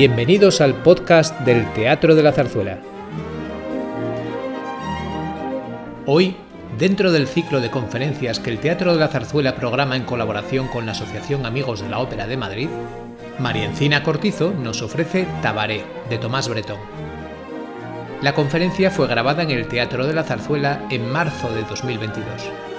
Bienvenidos al podcast del Teatro de la Zarzuela. Hoy, dentro del ciclo de conferencias que el Teatro de la Zarzuela programa en colaboración con la Asociación Amigos de la Ópera de Madrid, María Encina Cortizo nos ofrece Tabaré, de Tomás Bretón. La conferencia fue grabada en el Teatro de la Zarzuela en marzo de 2022.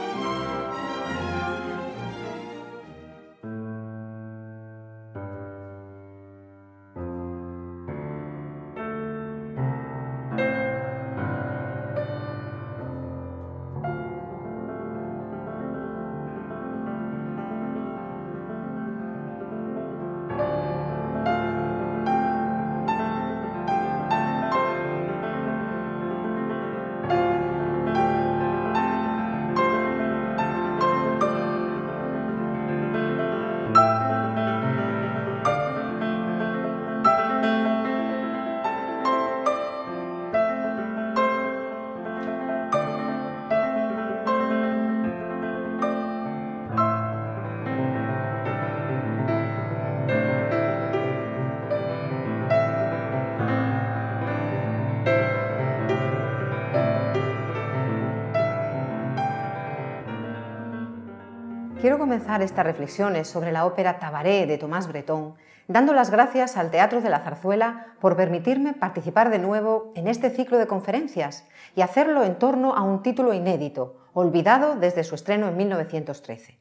Quiero comenzar estas reflexiones sobre la ópera Tabaré de Tomás Bretón dando las gracias al Teatro de la Zarzuela por permitirme participar de nuevo en este ciclo de conferencias y hacerlo en torno a un título inédito, olvidado desde su estreno en 1913.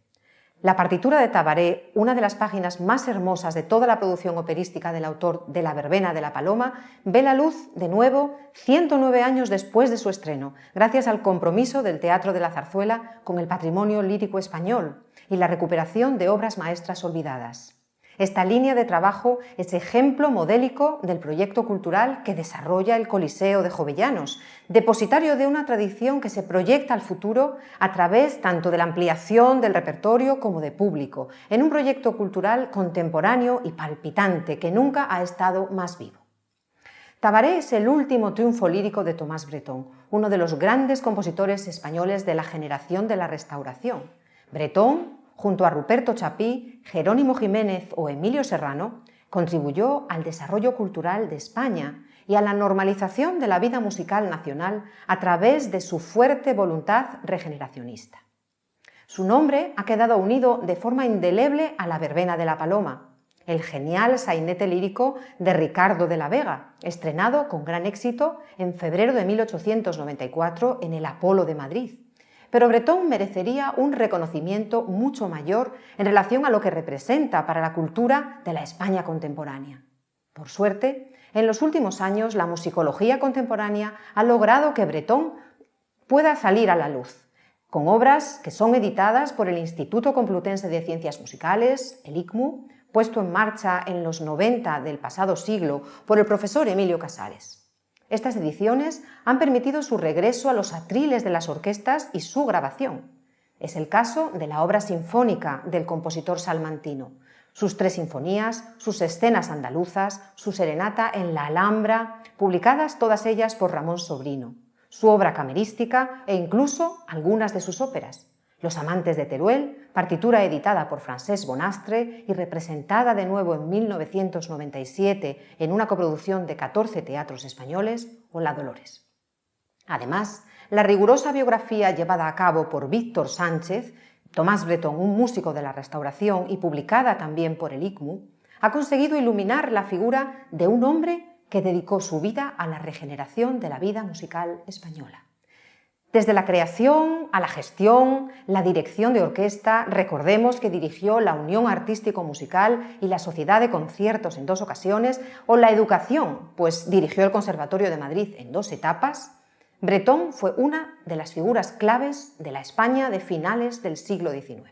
La partitura de Tabaré, una de las páginas más hermosas de toda la producción operística del autor de La Verbena de la Paloma, ve la luz de nuevo 109 años después de su estreno, gracias al compromiso del Teatro de la Zarzuela con el patrimonio lírico español, y la recuperación de obras maestras olvidadas. Esta línea de trabajo es ejemplo modélico del proyecto cultural que desarrolla el Coliseo de Jovellanos, depositario de una tradición que se proyecta al futuro a través tanto de la ampliación del repertorio como de público, en un proyecto cultural contemporáneo y palpitante que nunca ha estado más vivo. Tabaré es el último triunfo lírico de Tomás Bretón, uno de los grandes compositores españoles de la generación de la Restauración. Bretón junto a Ruperto Chapí, Jerónimo Jiménez o Emilio Serrano, contribuyó al desarrollo cultural de España y a la normalización de la vida musical nacional a través de su fuerte voluntad regeneracionista. Su nombre ha quedado unido de forma indeleble a la verbena de la paloma, el genial sainete lírico de Ricardo de la Vega, estrenado con gran éxito en febrero de 1894 en el Apolo de Madrid pero Bretón merecería un reconocimiento mucho mayor en relación a lo que representa para la cultura de la España contemporánea. Por suerte, en los últimos años la musicología contemporánea ha logrado que Bretón pueda salir a la luz, con obras que son editadas por el Instituto Complutense de Ciencias Musicales, el ICMU, puesto en marcha en los 90 del pasado siglo por el profesor Emilio Casares. Estas ediciones han permitido su regreso a los atriles de las orquestas y su grabación. Es el caso de la obra sinfónica del compositor salmantino, sus tres sinfonías, sus escenas andaluzas, su serenata en la Alhambra, publicadas todas ellas por Ramón Sobrino, su obra camerística e incluso algunas de sus óperas. Los amantes de Teruel, partitura editada por Francesc Bonastre y representada de nuevo en 1997 en una coproducción de 14 teatros españoles, o La Dolores. Además, la rigurosa biografía llevada a cabo por Víctor Sánchez, Tomás Bretón, un músico de la restauración y publicada también por el ICMU, ha conseguido iluminar la figura de un hombre que dedicó su vida a la regeneración de la vida musical española. Desde la creación a la gestión, la dirección de orquesta, recordemos que dirigió la Unión Artístico Musical y la Sociedad de Conciertos en dos ocasiones, o la educación, pues dirigió el Conservatorio de Madrid en dos etapas, Bretón fue una de las figuras claves de la España de finales del siglo XIX.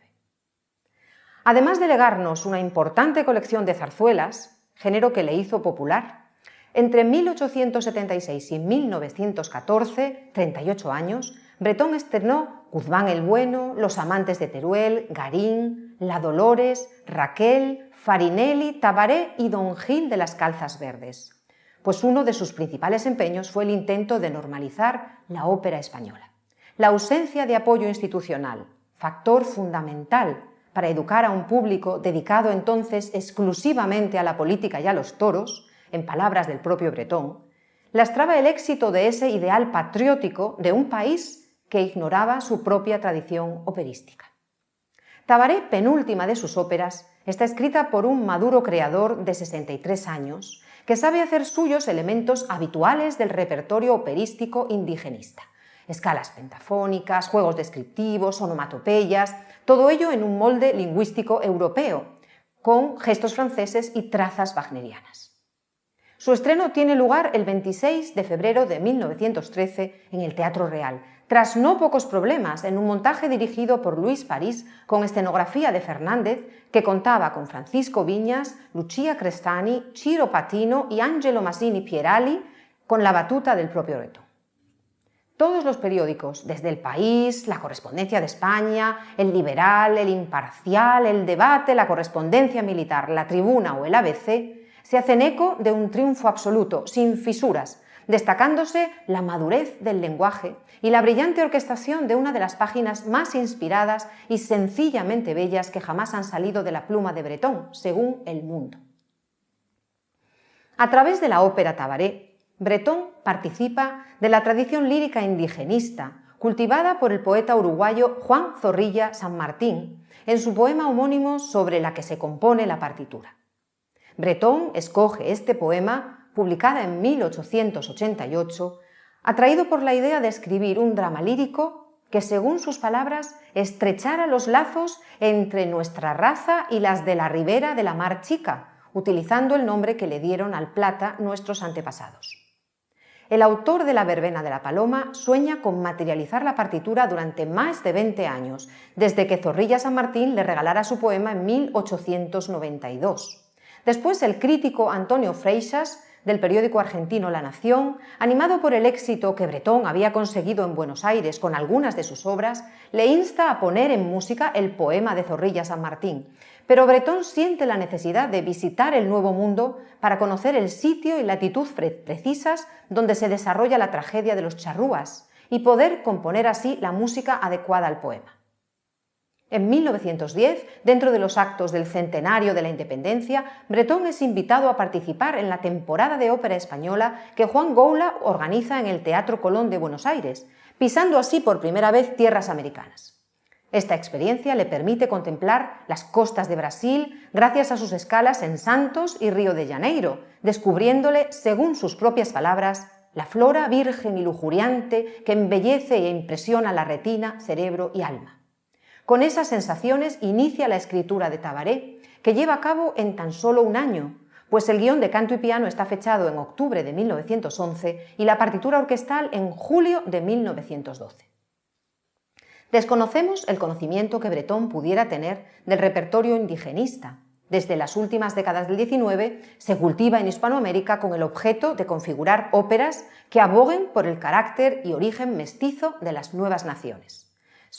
Además de legarnos una importante colección de zarzuelas, género que le hizo popular, entre 1876 y 1914, 38 años, Bretón estrenó Guzmán el Bueno, Los Amantes de Teruel, Garín, La Dolores, Raquel, Farinelli, Tabaré y Don Gil de las Calzas Verdes. Pues uno de sus principales empeños fue el intento de normalizar la ópera española. La ausencia de apoyo institucional, factor fundamental para educar a un público dedicado entonces exclusivamente a la política y a los toros, en palabras del propio Bretón, lastraba el éxito de ese ideal patriótico de un país que ignoraba su propia tradición operística. Tabaré, penúltima de sus óperas, está escrita por un maduro creador de 63 años que sabe hacer suyos elementos habituales del repertorio operístico indigenista. Escalas pentafónicas, juegos descriptivos, onomatopeyas, todo ello en un molde lingüístico europeo, con gestos franceses y trazas wagnerianas. Su estreno tiene lugar el 26 de febrero de 1913 en el Teatro Real, tras no pocos problemas en un montaje dirigido por Luis París con escenografía de Fernández que contaba con Francisco Viñas, Lucia Crestani, Ciro Patino y Angelo Masini Pierali con la batuta del propio Reto. Todos los periódicos, desde El País, La Correspondencia de España, El Liberal, El Imparcial, El Debate, La Correspondencia Militar, La Tribuna o el ABC, se hacen eco de un triunfo absoluto, sin fisuras, destacándose la madurez del lenguaje y la brillante orquestación de una de las páginas más inspiradas y sencillamente bellas que jamás han salido de la pluma de Bretón, según El Mundo. A través de la ópera Tabaré, Bretón participa de la tradición lírica indigenista, cultivada por el poeta uruguayo Juan Zorrilla San Martín, en su poema homónimo sobre la que se compone la partitura. Bretón escoge este poema, publicada en 1888, atraído por la idea de escribir un drama lírico que, según sus palabras, estrechara los lazos entre nuestra raza y las de la ribera de la Mar Chica, utilizando el nombre que le dieron al plata nuestros antepasados. El autor de La Verbena de la Paloma sueña con materializar la partitura durante más de 20 años, desde que Zorrilla San Martín le regalara su poema en 1892. Después el crítico Antonio Freixas, del periódico argentino La Nación, animado por el éxito que Bretón había conseguido en Buenos Aires con algunas de sus obras, le insta a poner en música el poema de Zorrilla San Martín. Pero Bretón siente la necesidad de visitar el Nuevo Mundo para conocer el sitio y latitud precisas donde se desarrolla la tragedia de los charrúas y poder componer así la música adecuada al poema. En 1910, dentro de los actos del centenario de la independencia, Bretón es invitado a participar en la temporada de ópera española que Juan Goula organiza en el Teatro Colón de Buenos Aires, pisando así por primera vez tierras americanas. Esta experiencia le permite contemplar las costas de Brasil gracias a sus escalas en Santos y Río de Janeiro, descubriéndole, según sus propias palabras, la flora virgen y lujuriante que embellece e impresiona la retina, cerebro y alma. Con esas sensaciones inicia la escritura de Tabaré, que lleva a cabo en tan solo un año, pues el guion de canto y piano está fechado en octubre de 1911 y la partitura orquestal en julio de 1912. Desconocemos el conocimiento que Bretón pudiera tener del repertorio indigenista. Desde las últimas décadas del XIX se cultiva en Hispanoamérica con el objeto de configurar óperas que aboguen por el carácter y origen mestizo de las nuevas naciones.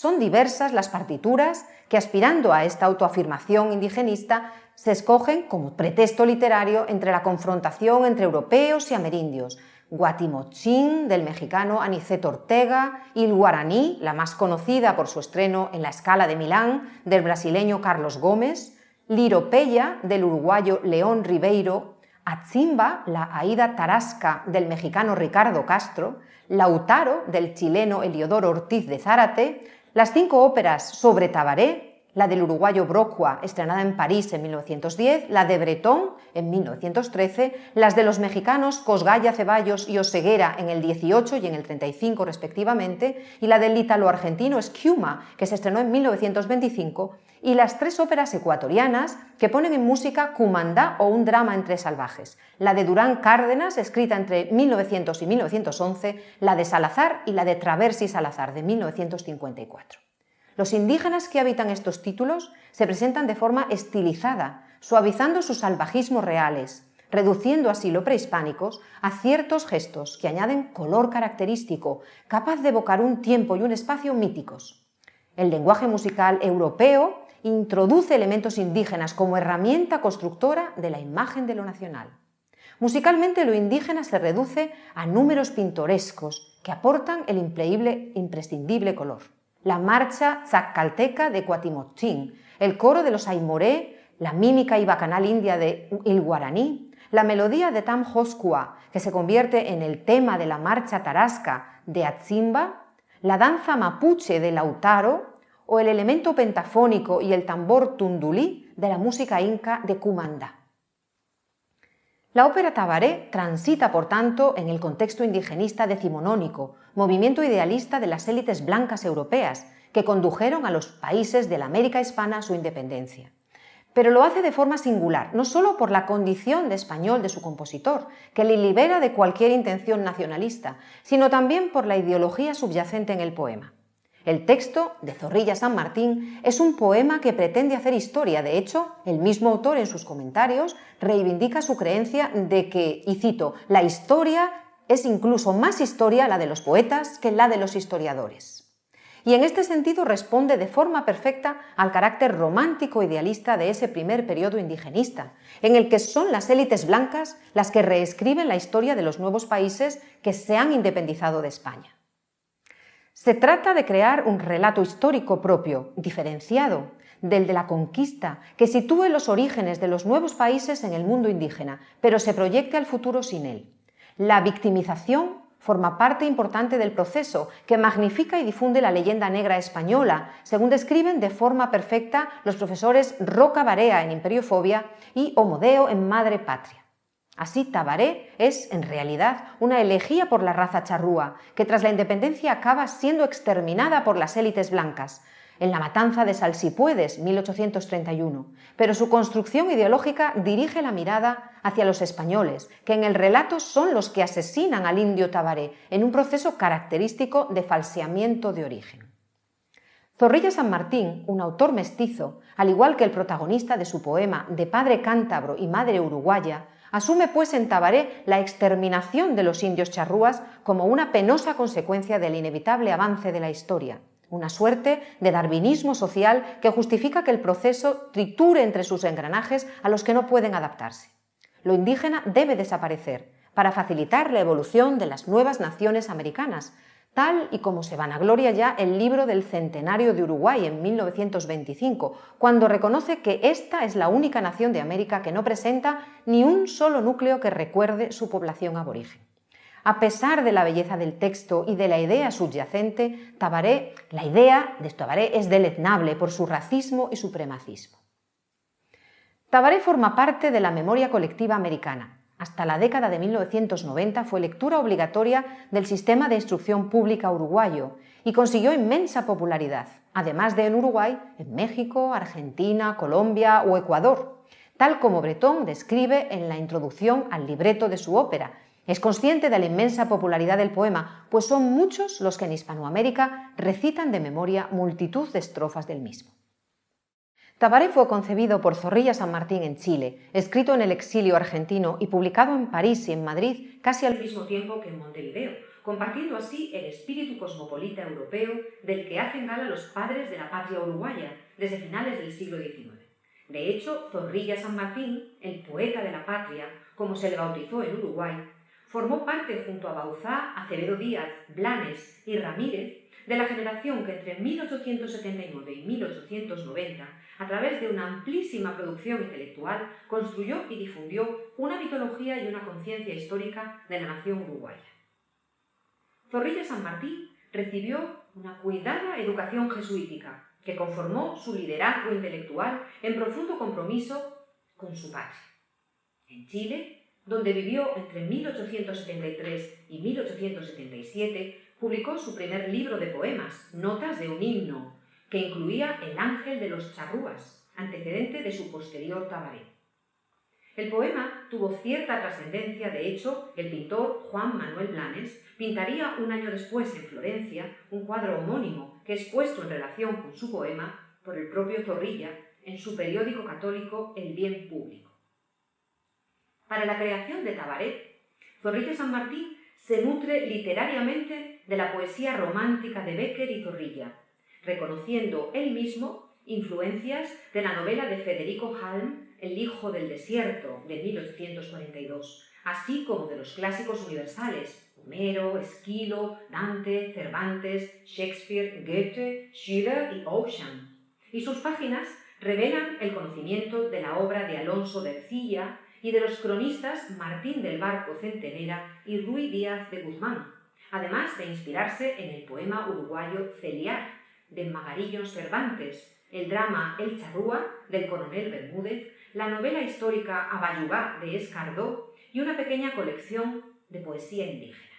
Son diversas las partituras que, aspirando a esta autoafirmación indigenista, se escogen como pretexto literario entre la confrontación entre europeos y amerindios, Guatimochín del mexicano Aniceto Ortega, Il Guaraní, la más conocida por su estreno en la Escala de Milán, del brasileño Carlos Gómez, Liropeya del uruguayo León Ribeiro, Atzimba, la Aida Tarasca del mexicano Ricardo Castro, Lautaro del chileno Eliodoro Ortiz de Zárate, las cinco óperas sobre Tabaré, la del uruguayo Brocua, estrenada en París en 1910, la de Bretón en 1913, las de los mexicanos Cosgaya Ceballos y Oseguera en el 18 y en el 35 respectivamente, y la del ítalo-argentino Esciuma, que se estrenó en 1925, y las tres óperas ecuatorianas que ponen en música Cumandá o un drama entre salvajes, la de Durán Cárdenas, escrita entre 1900 y 1911, la de Salazar y la de Traversi Salazar de 1954. Los indígenas que habitan estos títulos se presentan de forma estilizada, suavizando sus salvajismos reales, reduciendo así lo prehispánicos a ciertos gestos que añaden color característico, capaz de evocar un tiempo y un espacio míticos. El lenguaje musical europeo introduce elementos indígenas como herramienta constructora de la imagen de lo nacional. Musicalmente lo indígena se reduce a números pintorescos que aportan el imprescindible color. La marcha zacalteca de Cuatimochín, el coro de los Aymoré, la mímica y bacanal india de Il Guaraní, la melodía de Tam Hoskua, que se convierte en el tema de la marcha tarasca de Atzimba, la danza mapuche de Lautaro o el elemento pentafónico y el tambor tundulí de la música inca de Cumanda. La ópera Tabaré transita, por tanto, en el contexto indigenista decimonónico, movimiento idealista de las élites blancas europeas, que condujeron a los países de la América hispana a su independencia. Pero lo hace de forma singular, no solo por la condición de español de su compositor, que le libera de cualquier intención nacionalista, sino también por la ideología subyacente en el poema. El texto de Zorrilla San Martín es un poema que pretende hacer historia. De hecho, el mismo autor en sus comentarios reivindica su creencia de que, y cito, la historia es incluso más historia la de los poetas que la de los historiadores y en este sentido responde de forma perfecta al carácter romántico idealista de ese primer periodo indigenista, en el que son las élites blancas las que reescriben la historia de los nuevos países que se han independizado de España. Se trata de crear un relato histórico propio, diferenciado del de la conquista, que sitúe los orígenes de los nuevos países en el mundo indígena, pero se proyecte al futuro sin él. La victimización forma parte importante del proceso que magnifica y difunde la leyenda negra española, según describen de forma perfecta los profesores Roca Barea en Imperiofobia y Homodeo en Madre Patria. Así, Tabaré es, en realidad, una elegía por la raza charrúa, que tras la independencia acaba siendo exterminada por las élites blancas, en la matanza de Salsipuedes, 1831, pero su construcción ideológica dirige la mirada hacia los españoles, que en el relato son los que asesinan al indio Tabaré en un proceso característico de falseamiento de origen. Zorrilla San Martín, un autor mestizo, al igual que el protagonista de su poema De padre cántabro y madre uruguaya, asume pues en Tabaré la exterminación de los indios charrúas como una penosa consecuencia del inevitable avance de la historia, una suerte de darwinismo social que justifica que el proceso triture entre sus engranajes a los que no pueden adaptarse. Lo indígena debe desaparecer para facilitar la evolución de las nuevas naciones americanas, tal y como se vanagloria ya el libro del centenario de Uruguay en 1925, cuando reconoce que esta es la única nación de América que no presenta ni un solo núcleo que recuerde su población aborigen. A pesar de la belleza del texto y de la idea subyacente, Tabaré, la idea de Tabaré es deleznable por su racismo y supremacismo. Tabaré forma parte de la memoria colectiva americana. Hasta la década de 1990 fue lectura obligatoria del sistema de instrucción pública uruguayo y consiguió inmensa popularidad, además de en Uruguay, en México, Argentina, Colombia o Ecuador, tal como Bretón describe en la introducción al libreto de su ópera, es consciente de la inmensa popularidad del poema, pues son muchos los que en Hispanoamérica recitan de memoria multitud de estrofas del mismo. Tabaré fue concebido por Zorrilla San Martín en Chile, escrito en el exilio argentino y publicado en París y en Madrid casi al mismo tiempo que en Montevideo, compartiendo así el espíritu cosmopolita europeo del que hacen gala los padres de la patria uruguaya desde finales del siglo XIX. De hecho, Zorrilla San Martín, el poeta de la patria, como se le bautizó en Uruguay, formó parte junto a Bauzá, Acevedo Díaz, Blanes y Ramírez de la generación que entre 1879 y 1890, a través de una amplísima producción intelectual, construyó y difundió una mitología y una conciencia histórica de la nación uruguaya. Zorrilla San Martín recibió una cuidada educación jesuítica que conformó su liderazgo intelectual en profundo compromiso con su patria. En Chile donde vivió entre 1873 y 1877, publicó su primer libro de poemas, Notas de un himno, que incluía El ángel de los charrúas, antecedente de su posterior Tabaré. El poema tuvo cierta trascendencia, de hecho, el pintor Juan Manuel Blanes pintaría un año después en Florencia un cuadro homónimo que es puesto en relación con su poema por el propio Zorrilla en su periódico católico El Bien Público. Para la creación de Tabaret, Zorrilla San Martín se nutre literariamente de la poesía romántica de Becker y Zorrilla, reconociendo él mismo influencias de la novela de Federico Halm, El hijo del desierto, de 1842, así como de los clásicos universales, Homero, Esquilo, Dante, Cervantes, Shakespeare, Goethe, Schiller y Ocean. Y sus páginas revelan el conocimiento de la obra de Alonso de Ercilla y de los cronistas Martín del Barco Centenera y Ruy Díaz de Guzmán, además de inspirarse en el poema uruguayo Celiar de Magarillo Cervantes, el drama El Charrúa del coronel Bermúdez, la novela histórica Abayubá de Escardó y una pequeña colección de poesía indígena.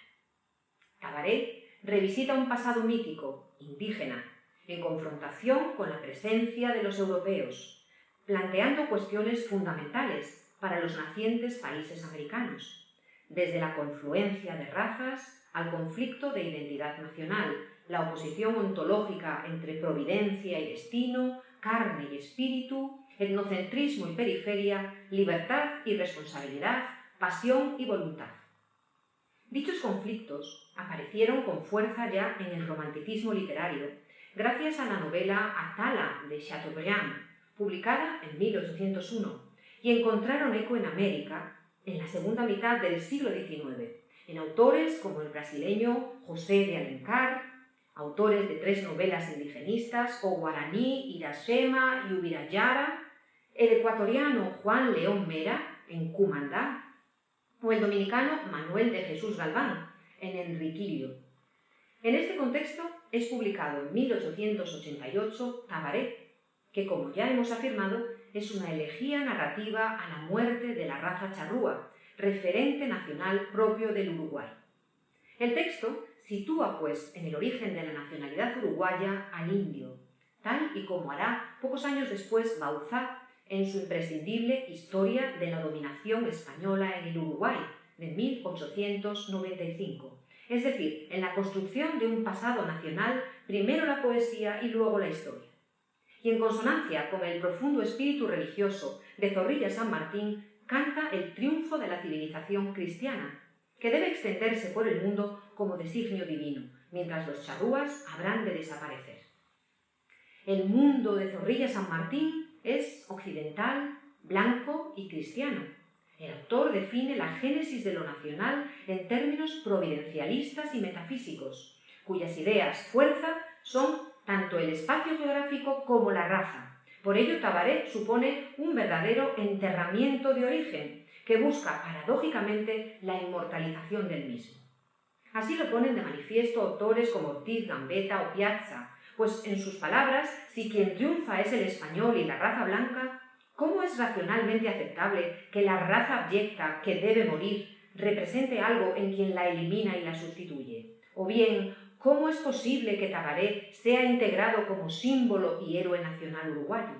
Tabaré revisita un pasado mítico, indígena, en confrontación con la presencia de los europeos, planteando cuestiones fundamentales para los nacientes países americanos, desde la confluencia de razas al conflicto de identidad nacional, la oposición ontológica entre providencia y destino, carne y espíritu, etnocentrismo y periferia, libertad y responsabilidad, pasión y voluntad. Dichos conflictos aparecieron con fuerza ya en el romanticismo literario, gracias a la novela Atala de Chateaubriand, publicada en 1801, y encontraron eco en América en la segunda mitad del siglo XIX, en autores como el brasileño José de Alencar, autores de tres novelas indigenistas, o guaraní, Irashema y Ubirayara, el ecuatoriano Juan León Mera, en Cumandá, o el dominicano Manuel de Jesús Galván, en Enriquillo. En este contexto es publicado en 1888 Tabaré, que como ya hemos afirmado es una elegía narrativa a la muerte de la raza charrúa, referente nacional propio del Uruguay. El texto sitúa, pues, en el origen de la nacionalidad uruguaya al indio, tal y como hará pocos años después Bauzá en su imprescindible Historia de la dominación española en el Uruguay, de 1895. Es decir, en la construcción de un pasado nacional, primero la poesía y luego la historia. Y en consonancia con el profundo espíritu religioso de Zorrilla San Martín, canta el triunfo de la civilización cristiana, que debe extenderse por el mundo como designio divino, mientras los charrúas habrán de desaparecer. El mundo de Zorrilla San Martín es occidental, blanco y cristiano. El autor define la génesis de lo nacional en términos providencialistas y metafísicos, cuyas ideas fuerza son tanto el espacio geográfico como la raza. Por ello, Tabaré supone un verdadero enterramiento de origen que busca paradójicamente la inmortalización del mismo. Así lo ponen de manifiesto autores como Ortiz, Gambetta o Piazza, pues en sus palabras, si quien triunfa es el español y la raza blanca, ¿cómo es racionalmente aceptable que la raza abyecta que debe morir represente algo en quien la elimina y la sustituye? O bien, ¿cómo es posible que Tabaré sea integrado como símbolo y héroe nacional uruguayo?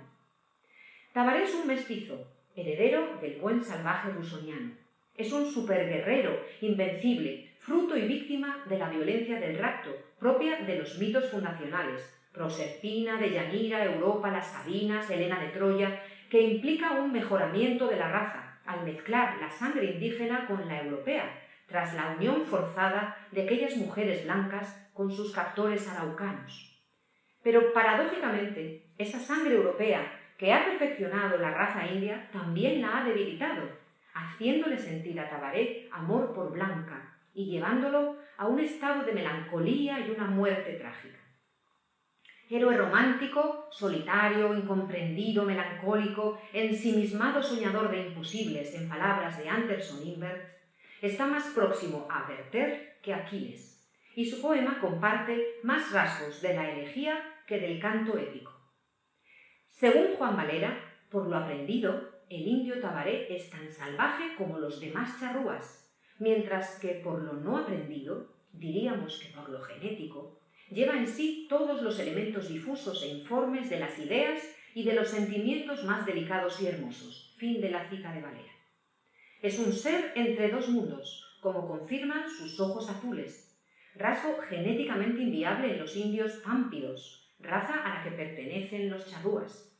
Tabaré es un mestizo, heredero del buen salvaje rusoniano. Es un superguerrero, invencible, fruto y víctima de la violencia del rapto, propia de los mitos fundacionales, Proserpina, Deyanira, Europa, las Sabinas, Helena de Troya, que implica un mejoramiento de la raza, al mezclar la sangre indígena con la europea, tras la unión forzada de aquellas mujeres blancas con sus captores araucanos. Pero paradójicamente, esa sangre europea que ha perfeccionado la raza india también la ha debilitado, haciéndole sentir a Tabaré amor por Blanca y llevándolo a un estado de melancolía y una muerte trágica. Héroe romántico, solitario, incomprendido, melancólico, ensimismado soñador de imposibles, en palabras de Anderson Invert, está más próximo a Werther que a Aquiles, y su poema comparte más rasgos de la elegía que del canto épico. Según Juan Valera, por lo aprendido, el indio tabaré es tan salvaje como los demás charrúas, mientras que por lo no aprendido, diríamos que por lo genético, lleva en sí todos los elementos difusos e informes de las ideas y de los sentimientos más delicados y hermosos. Fin de la cita de Valera. Es un ser entre dos mundos, como confirman sus ojos azules, rasgo genéticamente inviable en los indios pámpidos, raza a la que pertenecen los charrúas.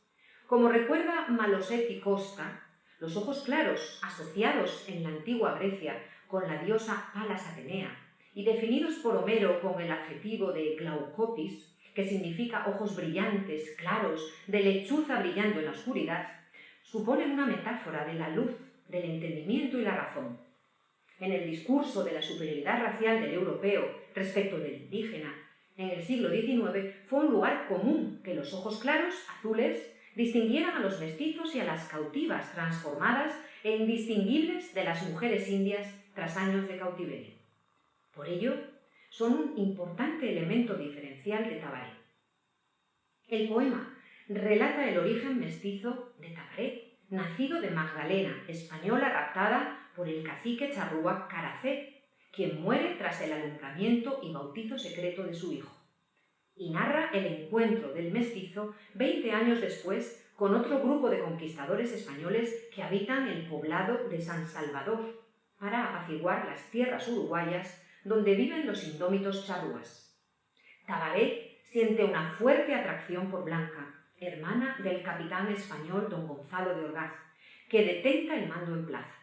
Como recuerda Malosetti Costa, los ojos claros, asociados en la antigua Grecia con la diosa Palas Atenea y definidos por Homero con el adjetivo de glaucopis, que significa ojos brillantes, claros, de lechuza brillando en la oscuridad, suponen una metáfora de la luz, del entendimiento y la razón. En el discurso de la superioridad racial del europeo respecto del indígena, en el siglo XIX fue un lugar común que los ojos claros, azules, distinguieran a los mestizos y a las cautivas transformadas e indistinguibles de las mujeres indias tras años de cautiverio. Por ello, son un importante elemento diferencial de Tabaré. El poema relata el origen mestizo de Tabaré, nacido de Magdalena, española raptada por el cacique charrúa Caracé, quien muere tras el alumbramiento y bautizo secreto de su hijo. Y narra el encuentro del mestizo 20 años después con otro grupo de conquistadores españoles que habitan el poblado de San Salvador, para apaciguar las tierras uruguayas donde viven los indómitos charrúas. Tabaré siente una fuerte atracción por Blanca, hermana del capitán español don Gonzalo de Orgaz, que detenta el mando en plaza.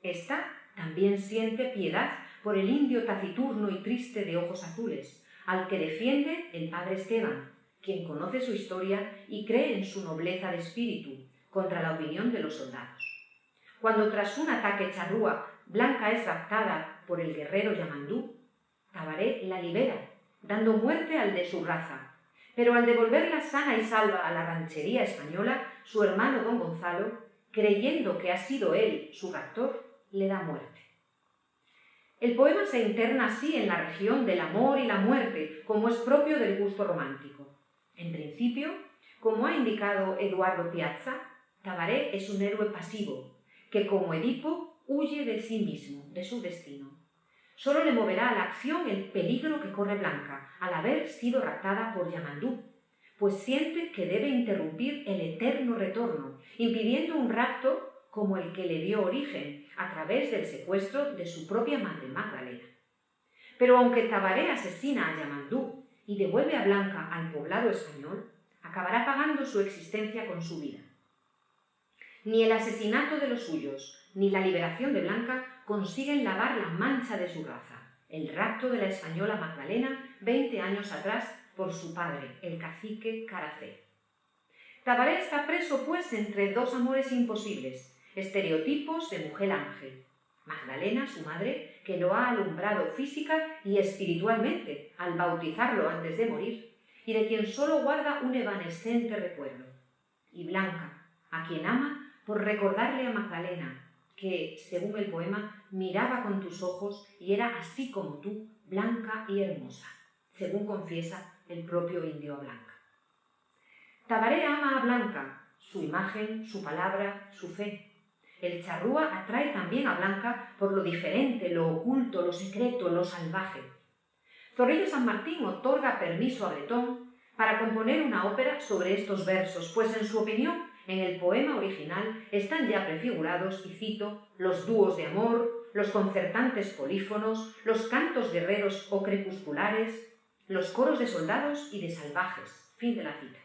Esta también siente piedad por el indio taciturno y triste de ojos azules, al que defiende el padre Esteban, quien conoce su historia y cree en su nobleza de espíritu, contra la opinión de los soldados. Cuando tras un ataque charrúa Blanca es raptada por el guerrero Yamandú, Tabaré la libera, dando muerte al de su raza. Pero al devolverla sana y salva a la ranchería española, su hermano don Gonzalo, creyendo que ha sido él su raptor, le da muerte. El poema se interna así en la región del amor y la muerte, como es propio del gusto romántico. En principio, como ha indicado Eduardo Piazza, Tabaré es un héroe pasivo, que como Edipo huye de sí mismo, de su destino. Solo le moverá a la acción el peligro que corre Blanca al haber sido raptada por Yamandú, pues siente que debe interrumpir el eterno retorno, impidiendo un rapto como el que le dio origen a través del secuestro de su propia madre Magdalena. Pero aunque Tabaré asesina a Yamandú y devuelve a Blanca al poblado español, acabará pagando su existencia con su vida. Ni el asesinato de los suyos, ni la liberación de Blanca consiguen lavar la mancha de su raza, el rapto de la española Magdalena 20 años atrás por su padre, el cacique Caracé. Tabaré está preso, pues, entre dos amores imposibles, estereotipos de mujer ángel. Magdalena, su madre, que lo ha alumbrado física y espiritualmente al bautizarlo antes de morir, y de quien solo guarda un evanescente recuerdo. Y Blanca, a quien ama por recordarle a Magdalena, que, según el poema, miraba con tus ojos y era así como tú, blanca y hermosa, según confiesa el propio indio Blanca. Tabaré ama a Blanca, su imagen, su palabra, su fe. El charrúa atrae también a Blanca por lo diferente, lo oculto, lo secreto, lo salvaje. Zorrillo San Martín otorga permiso a Bretón para componer una ópera sobre estos versos, pues en su opinión en el poema original están ya prefigurados, y cito, los dúos de amor, los concertantes polífonos, los cantos guerreros o crepusculares, los coros de soldados y de salvajes. Fin de la cita.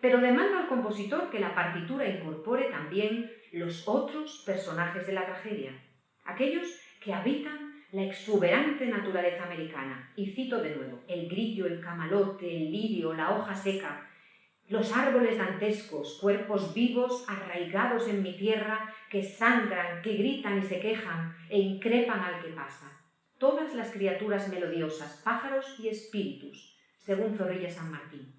Pero demanda al compositor que la partitura incorpore también los otros personajes de la tragedia, aquellos que habitan la exuberante naturaleza americana. Y cito de nuevo, el grillo, el camalote, el lirio, la hoja seca, los árboles dantescos, cuerpos vivos arraigados en mi tierra, que sangran, que gritan y se quejan e increpan al que pasa. Todas las criaturas melodiosas, pájaros y espíritus, según Zorrilla San Martín.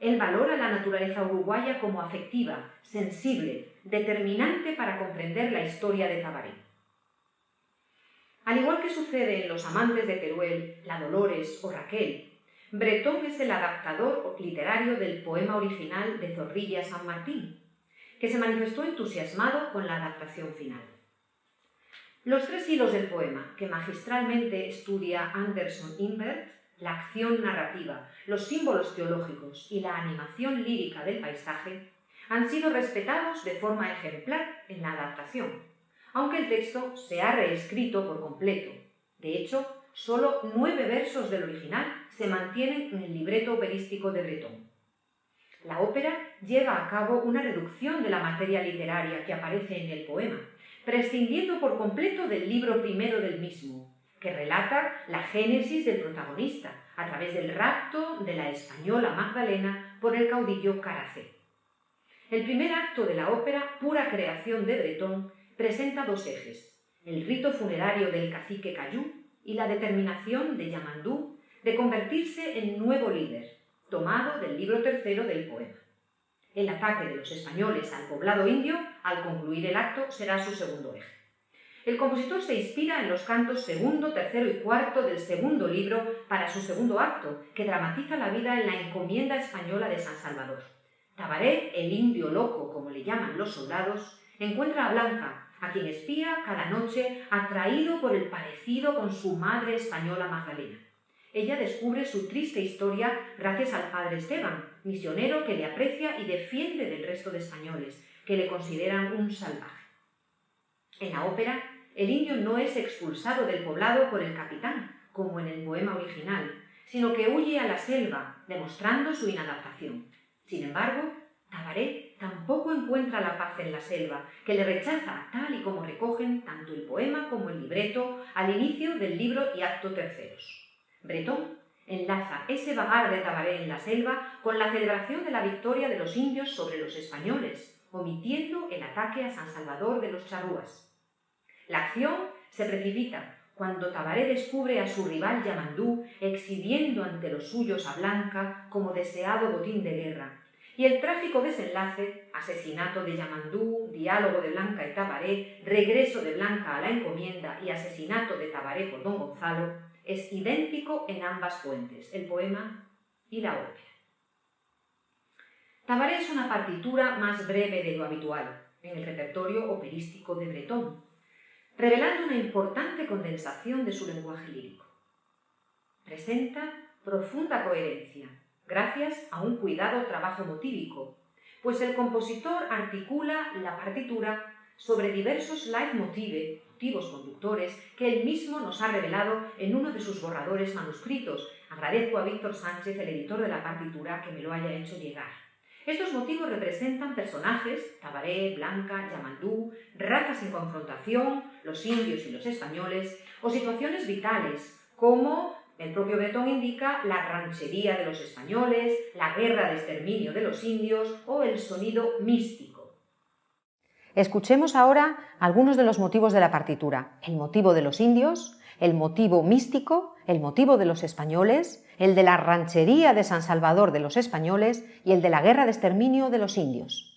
Él valora la naturaleza uruguaya como afectiva, sensible, determinante para comprender la historia de Tabaré. Al igual que sucede en Los amantes de Teruel, La Dolores o Raquel, Bretón es el adaptador literario del poema original de Zorrilla San Martín, que se manifestó entusiasmado con la adaptación final. Los tres hilos del poema, que magistralmente estudia Anderson Invert, la acción narrativa, los símbolos teológicos y la animación lírica del paisaje, han sido respetados de forma ejemplar en la adaptación, aunque el texto se ha reescrito por completo. De hecho, solo nueve versos del original se mantienen en el libreto operístico de Breton. La ópera lleva a cabo una reducción de la materia literaria que aparece en el poema, prescindiendo por completo del libro primero del mismo, que relata la génesis del protagonista a través del rapto de la española Magdalena por el caudillo Caracé. El primer acto de la ópera, pura creación de Breton, presenta dos ejes, el rito funerario del cacique Cayú y la determinación de Yamandú de convertirse en nuevo líder, tomado del libro tercero del poema. El ataque de los españoles al poblado indio, al concluir el acto, será su segundo eje. El compositor se inspira en los cantos segundo, tercero y cuarto del segundo libro para su segundo acto, que dramatiza la vida en la encomienda española de San Salvador. Tabaret, el indio loco, como le llaman los soldados, encuentra a Blanca, a quien espía cada noche, atraído por el parecido con su madre española Magdalena. Ella descubre su triste historia gracias al padre Esteban, misionero que le aprecia y defiende del resto de españoles, que le consideran un salvaje. En la ópera, el indio no es expulsado del poblado por el capitán, como en el poema original, sino que huye a la selva, demostrando su inadaptación. Sin embargo, Tabaret tampoco encuentra la paz en la selva, que le rechaza tal y como recogen tanto el poema como el libreto al inicio del libro y acto terceros. Bretón enlaza ese vagar de Tabaret en la selva con la celebración de la victoria de los indios sobre los españoles, omitiendo el ataque a San Salvador de los charrúas. La acción se precipita cuando Tabaré descubre a su rival Yamandú exhibiendo ante los suyos a Blanca como deseado botín de guerra. Y el trágico desenlace, asesinato de Yamandú, diálogo de Blanca y Tabaré, regreso de Blanca a la encomienda y asesinato de Tabaré por don Gonzalo, es idéntico en ambas fuentes, el poema y la ópera. Tabaré es una partitura más breve de lo habitual en el repertorio operístico de Bretón, revelando una importante condensación de su lenguaje lírico. Presenta profunda coherencia, gracias a un cuidado trabajo motívico, pues el compositor articula la partitura sobre diversos leitmotive, motivos conductores, que él mismo nos ha revelado en uno de sus borradores manuscritos. Agradezco a Víctor Sánchez, el editor de la partitura, que me lo haya hecho llegar. Estos motivos representan personajes, Tabaré, Blanca, Yamandú, razas en confrontación, los indios y los españoles, o situaciones vitales, como el propio Betón indica la ranchería de los españoles, la guerra de exterminio de los indios o el sonido místico. Escuchemos ahora algunos de los motivos de la partitura. El motivo de los indios, el motivo místico, el motivo de los españoles, el de la ranchería de San Salvador de los españoles y el de la guerra de exterminio de los indios.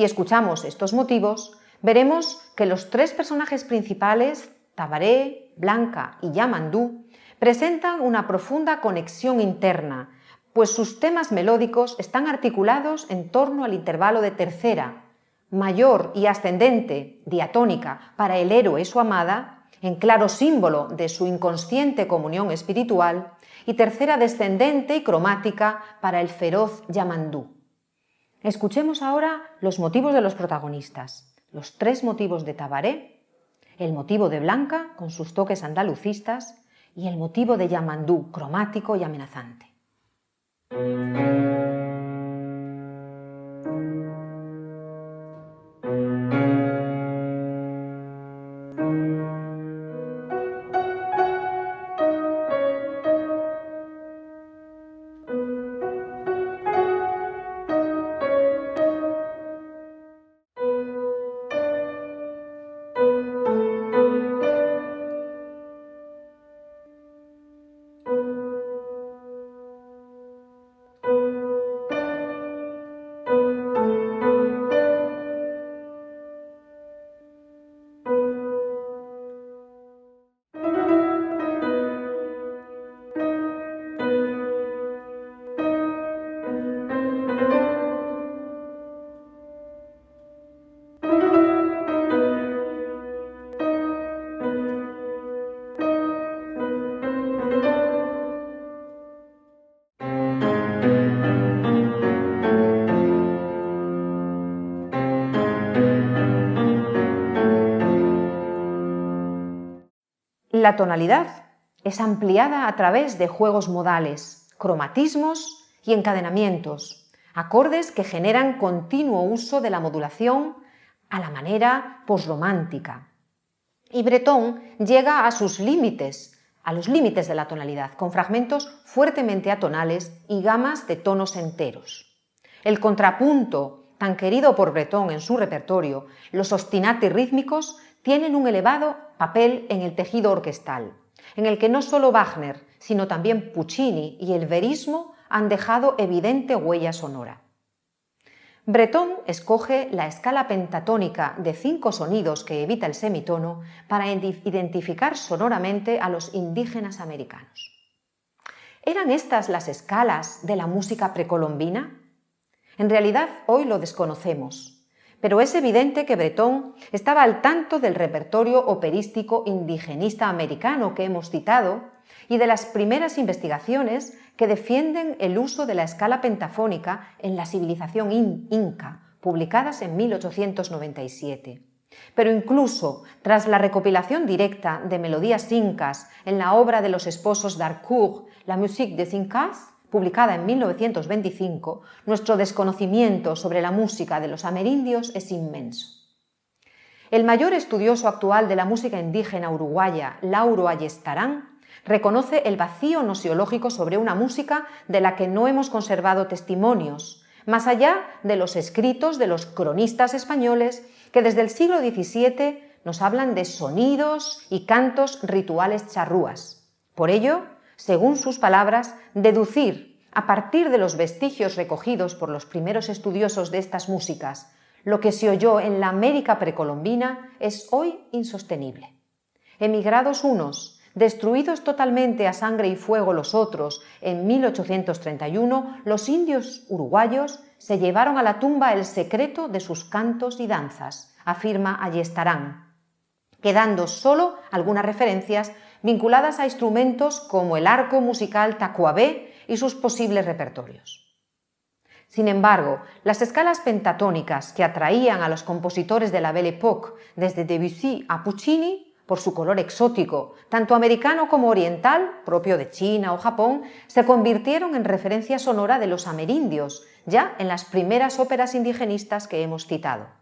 Si escuchamos estos motivos, veremos que los tres personajes principales, Tabaré, Blanca y Yamandú, presentan una profunda conexión interna, pues sus temas melódicos están articulados en torno al intervalo de tercera, mayor y ascendente, diatónica, para el héroe y su amada, en claro símbolo de su inconsciente comunión espiritual, y tercera descendente y cromática para el feroz Yamandú. Escuchemos ahora los motivos de los protagonistas, los tres motivos de Tabaré, el motivo de Blanca con sus toques andalucistas y el motivo de Yamandú, cromático y amenazante. La tonalidad es ampliada a través de juegos modales, cromatismos y encadenamientos, acordes que generan continuo uso de la modulación a la manera posromántica. Y Breton llega a sus límites, a los límites de la tonalidad, con fragmentos fuertemente atonales y gamas de tonos enteros. El contrapunto, tan querido por Breton en su repertorio, los ostinati rítmicos, tienen un elevado papel en el tejido orquestal, en el que no solo Wagner, sino también Puccini y el verismo han dejado evidente huella sonora. Breton escoge la escala pentatónica de cinco sonidos que evita el semitono para identificar sonoramente a los indígenas americanos. ¿Eran estas las escalas de la música precolombina? En realidad hoy lo desconocemos, pero es evidente que Breton estaba al tanto del repertorio operístico indigenista americano que hemos citado y de las primeras investigaciones que defienden el uso de la escala pentafónica en la civilización inca, publicadas en 1897. Pero incluso tras la recopilación directa de melodías incas en la obra de los esposos d'Harcourt, La musique des Incas, publicada en 1925, nuestro desconocimiento sobre la música de los amerindios es inmenso. El mayor estudioso actual de la música indígena uruguaya, Lauro Ayestarán, reconoce el vacío nosiológico sobre una música de la que no hemos conservado testimonios, más allá de los escritos de los cronistas españoles que desde el siglo XVII nos hablan de sonidos y cantos rituales charrúas. Por ello, según sus palabras, deducir, a partir de los vestigios recogidos por los primeros estudiosos de estas músicas, lo que se oyó en la América precolombina es hoy insostenible. Emigrados unos, destruidos totalmente a sangre y fuego los otros en 1831, los indios uruguayos se llevaron a la tumba el secreto de sus cantos y danzas, afirma Ayestarán, quedando solo algunas referencias vinculadas a instrumentos como el arco musical tacuabé y sus posibles repertorios. Sin embargo, las escalas pentatónicas que atraían a los compositores de la Belle Époque, desde Debussy a Puccini, por su color exótico, tanto americano como oriental, propio de China o Japón, se convirtieron en referencia sonora de los amerindios, ya en las primeras óperas indigenistas que hemos citado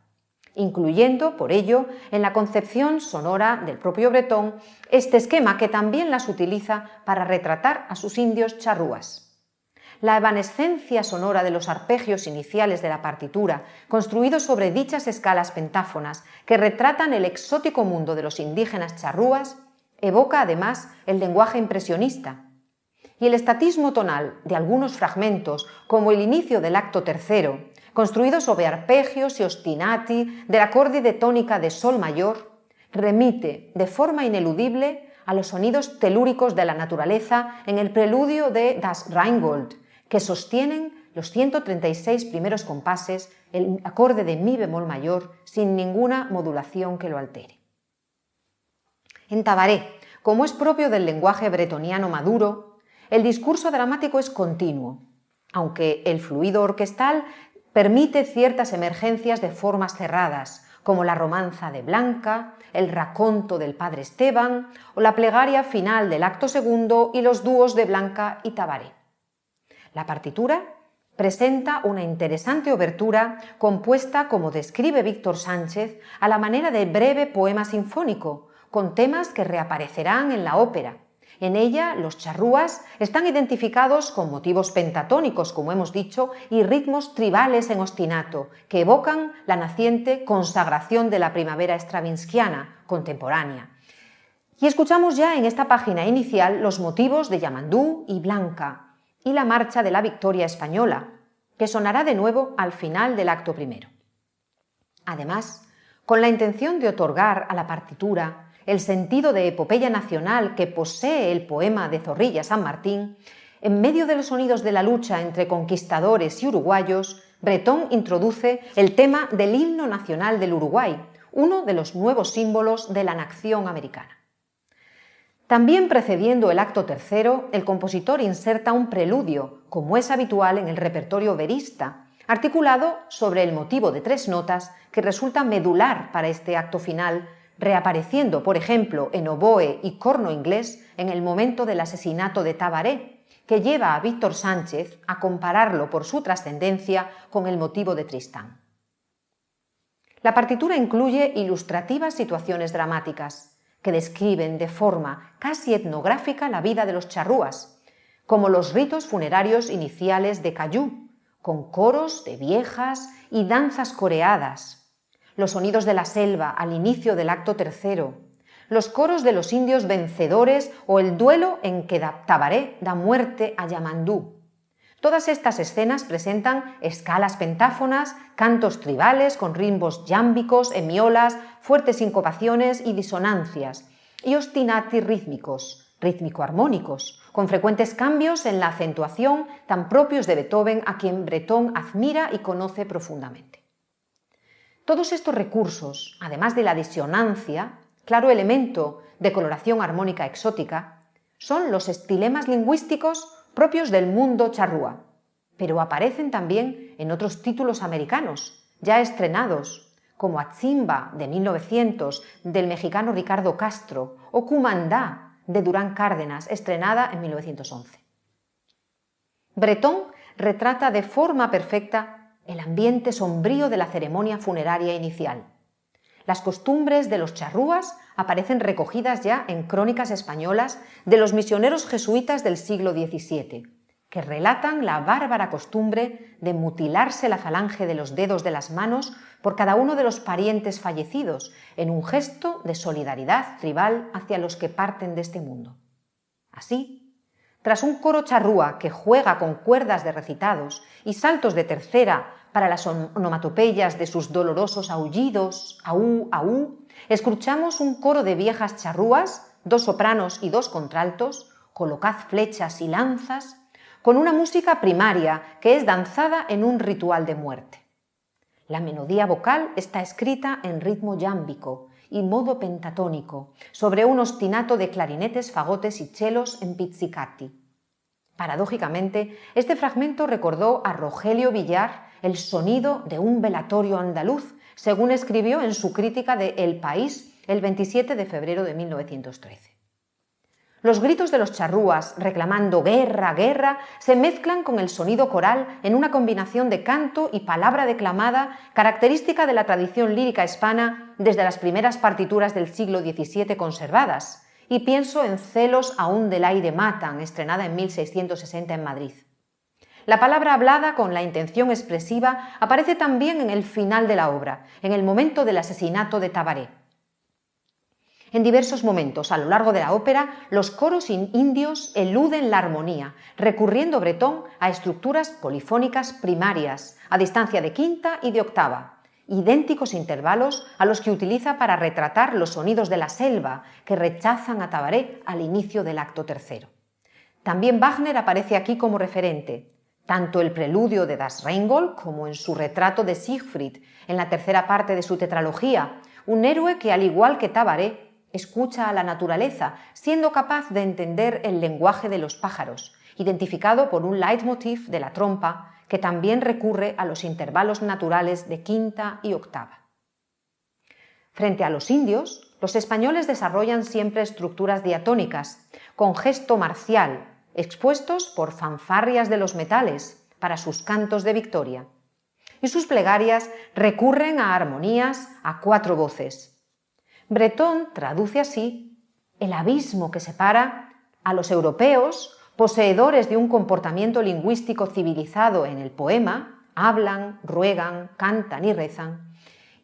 incluyendo, por ello, en la concepción sonora del propio Bretón este esquema que también las utiliza para retratar a sus indios charrúas. La evanescencia sonora de los arpegios iniciales de la partitura, construidos sobre dichas escalas pentáfonas que retratan el exótico mundo de los indígenas charrúas, evoca además el lenguaje impresionista. Y el estatismo tonal de algunos fragmentos, como el inicio del acto tercero, construido sobre arpegios y ostinati del acorde de tónica de sol mayor, remite de forma ineludible a los sonidos telúricos de la naturaleza en el preludio de Das Rheingold, que sostienen los 136 primeros compases, el acorde de mi bemol mayor, sin ninguna modulación que lo altere. En Tabaré, como es propio del lenguaje bretoniano maduro, el discurso dramático es continuo, aunque el fluido orquestal permite ciertas emergencias de formas cerradas, como la romanza de Blanca, el raconto del padre Esteban o la plegaria final del acto segundo y los dúos de Blanca y Tabaré. La partitura presenta una interesante obertura compuesta, como describe Víctor Sánchez, a la manera de breve poema sinfónico, con temas que reaparecerán en la ópera, en ella, los charrúas están identificados con motivos pentatónicos, como hemos dicho, y ritmos tribales en ostinato, que evocan la naciente consagración de la primavera estravinskiana contemporánea. Y escuchamos ya en esta página inicial los motivos de Yamandú y Blanca y la marcha de la victoria española, que sonará de nuevo al final del acto primero. Además, con la intención de otorgar a la partitura el sentido de epopeya nacional que posee el poema de Zorrilla San Martín, en medio de los sonidos de la lucha entre conquistadores y uruguayos, Bretón introduce el tema del himno nacional del Uruguay, uno de los nuevos símbolos de la nación americana. También precediendo el acto tercero, el compositor inserta un preludio, como es habitual en el repertorio verista, articulado sobre el motivo de tres notas que resulta medular para este acto final reapareciendo, por ejemplo, en oboe y corno inglés en el momento del asesinato de Tabaré, que lleva a Víctor Sánchez a compararlo por su trascendencia con el motivo de Tristán. La partitura incluye ilustrativas situaciones dramáticas que describen de forma casi etnográfica la vida de los charrúas, como los ritos funerarios iniciales de Cayú, con coros de viejas y danzas coreadas, los sonidos de la selva al inicio del acto tercero, los coros de los indios vencedores o el duelo en que Tabaré da muerte a Yamandú. Todas estas escenas presentan escalas pentáfonas, cantos tribales con rimbos yámbicos, emiolas, fuertes sincopaciones y disonancias, y ostinati rítmicos, rítmico-armónicos, con frecuentes cambios en la acentuación tan propios de Beethoven, a quien Breton admira y conoce profundamente. Todos estos recursos, además de la disonancia, claro elemento de coloración armónica exótica, son los estilemas lingüísticos propios del mundo charrúa, pero aparecen también en otros títulos americanos, ya estrenados, como Atzimba de 1900 del mexicano Ricardo Castro o Cumandá de Durán Cárdenas, estrenada en 1911. Bretón retrata de forma perfecta el ambiente sombrío de la ceremonia funeraria inicial. Las costumbres de los charrúas aparecen recogidas ya en crónicas españolas de los misioneros jesuitas del siglo XVII, que relatan la bárbara costumbre de mutilarse la falange de los dedos de las manos por cada uno de los parientes fallecidos, en un gesto de solidaridad tribal hacia los que parten de este mundo. Así, tras un coro charrúa que juega con cuerdas de recitados y saltos de tercera para las onomatopeyas de sus dolorosos aullidos, aú, aú, escuchamos un coro de viejas charrúas, dos sopranos y dos contraltos, colocad flechas y lanzas, con una música primaria que es danzada en un ritual de muerte. La melodía vocal está escrita en ritmo yámbico y modo pentatónico, sobre un ostinato de clarinetes, fagotes y chelos en pizzicati. Paradójicamente, este fragmento recordó a Rogelio Villar el sonido de un velatorio andaluz, según escribió en su crítica de El País el 27 de febrero de 1913. Los gritos de los charrúas reclamando guerra, guerra, se mezclan con el sonido coral en una combinación de canto y palabra declamada característica de la tradición lírica hispana desde las primeras partituras del siglo XVII conservadas, y pienso en Celos aún del aire matan, estrenada en 1660 en Madrid. La palabra hablada con la intención expresiva aparece también en el final de la obra, en el momento del asesinato de Tabaré. En diversos momentos a lo largo de la ópera, los coros indios eluden la armonía, recurriendo Bretón a estructuras polifónicas primarias, a distancia de quinta y de octava, idénticos intervalos a los que utiliza para retratar los sonidos de la selva que rechazan a Tabaré al inicio del acto tercero. También Wagner aparece aquí como referente, tanto el preludio de Das Rheingold como en su retrato de Siegfried en la tercera parte de su tetralogía, un héroe que al igual que Tabaré escucha a la naturaleza, siendo capaz de entender el lenguaje de los pájaros, identificado por un leitmotiv de la trompa que también recurre a los intervalos naturales de quinta y octava. Frente a los indios, los españoles desarrollan siempre estructuras diatónicas, con gesto marcial, expuestos por fanfarrias de los metales para sus cantos de victoria. Y sus plegarias recurren a armonías a cuatro voces, Bretón traduce así el abismo que separa a los europeos, poseedores de un comportamiento lingüístico civilizado en el poema, hablan, ruegan, cantan y rezan,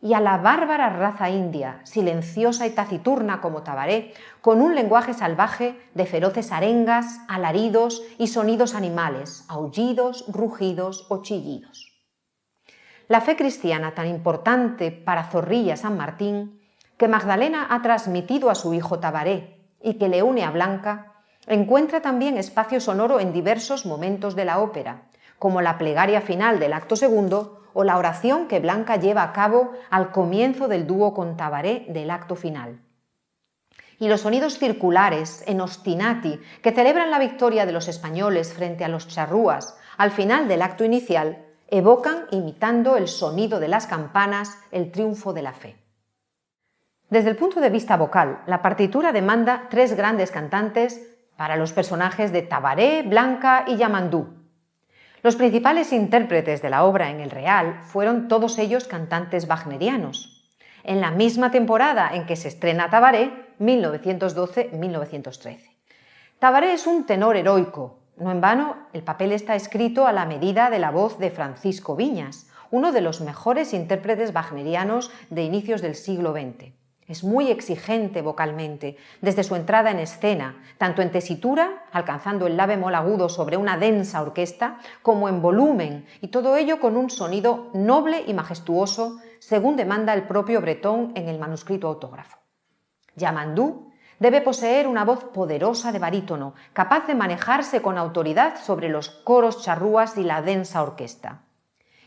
y a la bárbara raza india, silenciosa y taciturna como Tabaré, con un lenguaje salvaje de feroces arengas, alaridos y sonidos animales, aullidos, rugidos o chillidos. La fe cristiana, tan importante para Zorrilla San Martín, que Magdalena ha transmitido a su hijo Tabaré y que le une a Blanca, encuentra también espacio sonoro en diversos momentos de la ópera, como la plegaria final del acto segundo o la oración que Blanca lleva a cabo al comienzo del dúo con Tabaré del acto final. Y los sonidos circulares en ostinati que celebran la victoria de los españoles frente a los charrúas al final del acto inicial evocan, imitando el sonido de las campanas, el triunfo de la fe. Desde el punto de vista vocal, la partitura demanda tres grandes cantantes para los personajes de Tabaré, Blanca y Yamandú. Los principales intérpretes de la obra en el Real fueron todos ellos cantantes wagnerianos. En la misma temporada en que se estrena Tabaré, 1912-1913. Tabaré es un tenor heroico. No en vano, el papel está escrito a la medida de la voz de Francisco Viñas, uno de los mejores intérpretes wagnerianos de inicios del siglo XX. Es muy exigente vocalmente, desde su entrada en escena, tanto en tesitura, alcanzando el la bemol agudo sobre una densa orquesta, como en volumen, y todo ello con un sonido noble y majestuoso, según demanda el propio Bretón en el manuscrito autógrafo. Yamandú debe poseer una voz poderosa de barítono, capaz de manejarse con autoridad sobre los coros charrúas y la densa orquesta.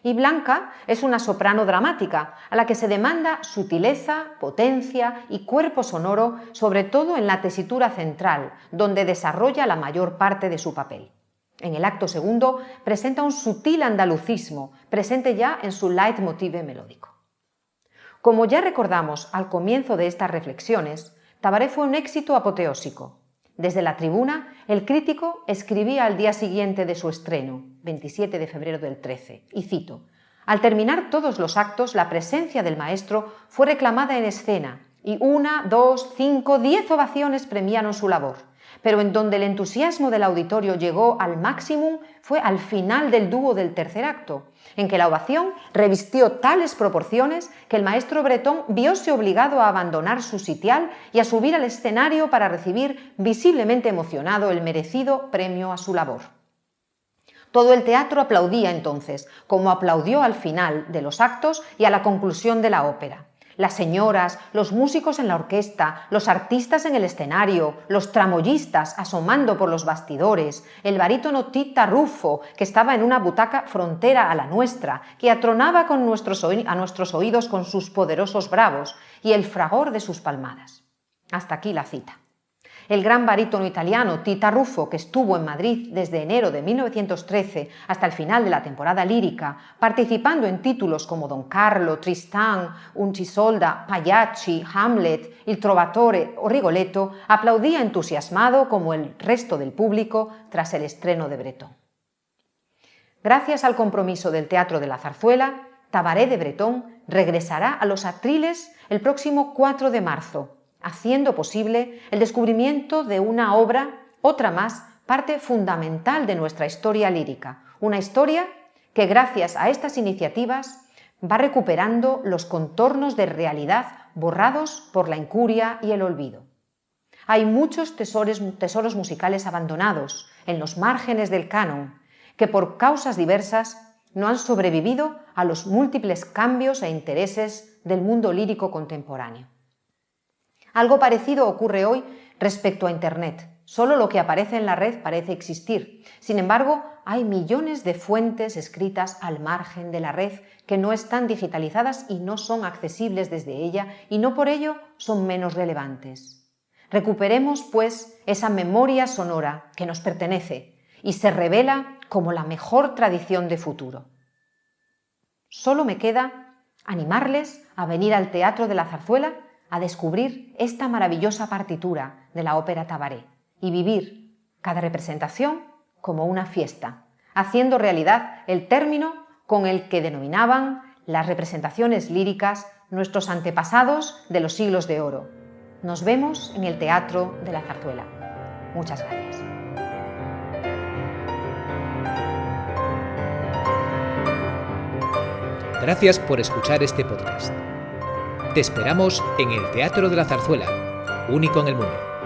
Y Blanca es una soprano dramática, a la que se demanda sutileza, potencia y cuerpo sonoro, sobre todo en la tesitura central, donde desarrolla la mayor parte de su papel. En el acto segundo presenta un sutil andalucismo, presente ya en su leitmotiv melódico. Como ya recordamos al comienzo de estas reflexiones, Tabaré fue un éxito apoteósico. Desde la tribuna, el crítico escribía al día siguiente de su estreno, 27 de febrero del 13, y cito, Al terminar todos los actos, la presencia del maestro fue reclamada en escena, y una, dos, cinco, diez ovaciones premiaron su labor. Pero en donde el entusiasmo del auditorio llegó al máximo fue al final del dúo del tercer acto, en que la ovación revistió tales proporciones que el maestro bretón vióse obligado a abandonar su sitial y a subir al escenario para recibir visiblemente emocionado el merecido premio a su labor. Todo el teatro aplaudía entonces, como aplaudió al final de los actos y a la conclusión de la ópera las señoras, los músicos en la orquesta, los artistas en el escenario, los tramoyistas asomando por los bastidores, el barítono Tita Rufo, que estaba en una butaca frontera a la nuestra, que atronaba a nuestros oídos con sus poderosos bravos, y el fragor de sus palmadas. Hasta aquí la cita. El gran barítono italiano Tita Ruffo, que estuvo en Madrid desde enero de 1913 hasta el final de la temporada lírica, participando en títulos como Don Carlo, Tristan, Uncisolda, Pagliacci, Hamlet, Il Trovatore o Rigoletto, aplaudía entusiasmado como el resto del público tras el estreno de Bretón. Gracias al compromiso del Teatro de la Zarzuela, Tabaré de Bretón regresará a los atriles el próximo 4 de marzo haciendo posible el descubrimiento de una obra, otra más, parte fundamental de nuestra historia lírica, una historia que gracias a estas iniciativas va recuperando los contornos de realidad borrados por la incuria y el olvido. Hay muchos tesoros, musicales abandonados en los márgenes del canon que por causas diversas no han sobrevivido a los múltiples cambios e intereses del mundo lírico contemporáneo. Algo parecido ocurre hoy respecto a Internet. Solo lo que aparece en la red parece existir. Sin embargo, hay millones de fuentes escritas al margen de la red que no están digitalizadas y no son accesibles desde ella y no por ello son menos relevantes. Recuperemos, pues, esa memoria sonora que nos pertenece y se revela como la mejor tradición de futuro. Solo me queda animarles a venir al Teatro de la Zarzuela a descubrir esta maravillosa partitura de la ópera Tabaré y vivir cada representación como una fiesta, haciendo realidad el término con el que denominaban las representaciones líricas nuestros antepasados de los siglos de oro. Nos vemos en el Teatro de la Zarzuela. Muchas gracias. Gracias por escuchar este podcast. Te esperamos en el Teatro de la Zarzuela, único en el mundo.